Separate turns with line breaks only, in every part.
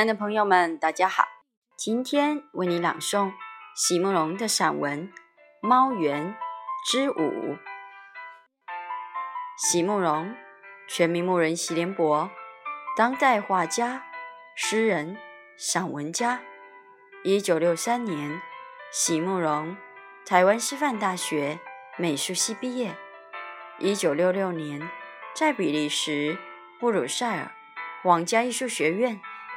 亲爱的朋友们，大家好！今天为你朗诵席慕容的散文《猫园之舞》。席慕容，全名慕人席联博，当代画家、诗人、散文家。一九六三年，席慕容台湾师范大学美术系毕业。一九六六年，在比利时布鲁塞尔皇家艺术学院。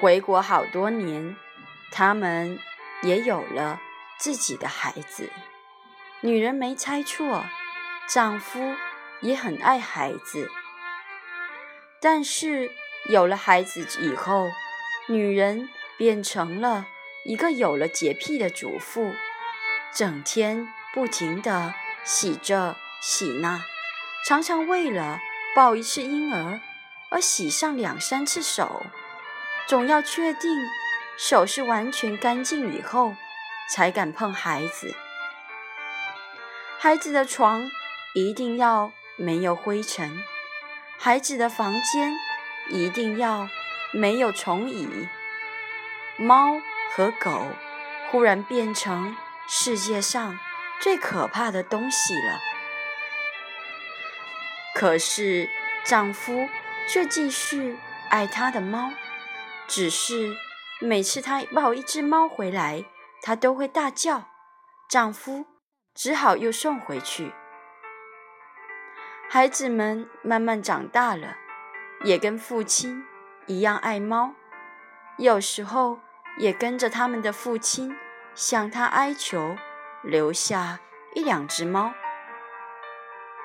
回国好多年，他们也有了自己的孩子。女人没猜错，丈夫也很爱孩子。但是有了孩子以后，女人变成了一个有了洁癖的主妇，整天不停地洗这洗那，常常为了抱一次婴儿而洗上两三次手。总要确定手是完全干净以后，才敢碰孩子。孩子的床一定要没有灰尘，孩子的房间一定要没有虫蚁。猫和狗忽然变成世界上最可怕的东西了。可是丈夫却继续爱他的猫。只是每次她抱一只猫回来，她都会大叫。丈夫只好又送回去。孩子们慢慢长大了，也跟父亲一样爱猫，有时候也跟着他们的父亲向他哀求，留下一两只猫。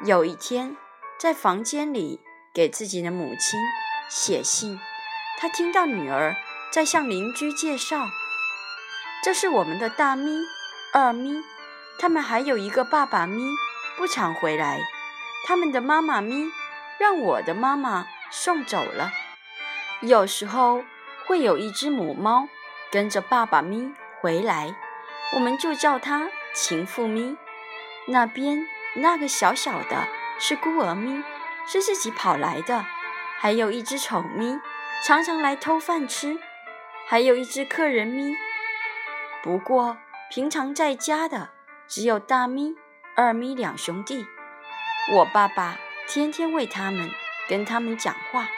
有一天，在房间里给自己的母亲写信。他听到女儿在向邻居介绍：“这是我们的大咪、二咪，他们还有一个爸爸咪，不常回来。他们的妈妈咪让我的妈妈送走了。有时候会有一只母猫跟着爸爸咪回来，我们就叫它情妇咪。那边那个小小的是孤儿咪，是自己跑来的。还有一只丑咪。”常常来偷饭吃，还有一只客人咪。不过平常在家的只有大咪、二咪两兄弟。我爸爸天天喂他们跟他们讲话。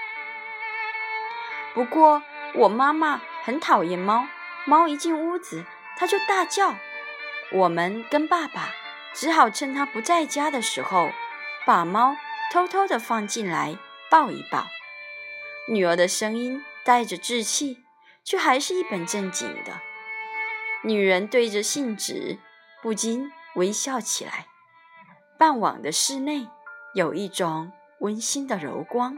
不过我妈妈很讨厌猫，猫一进屋子，它就大叫。我们跟爸爸只好趁它不在家的时候，把猫偷偷的放进来抱一抱。女儿的声音带着稚气，却还是一本正经的。女人对着信纸不禁微笑起来。傍晚的室内有一种温馨的柔光。